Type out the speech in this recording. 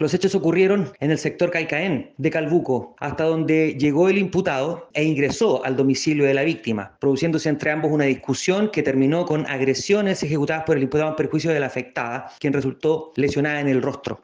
Los hechos ocurrieron en el sector Caicaén de Calbuco, hasta donde llegó el imputado e ingresó al domicilio de la víctima, produciéndose entre ambos una discusión que terminó con agresiones ejecutadas por el imputado en perjuicio de la afectada, quien resultó lesionada en el rostro.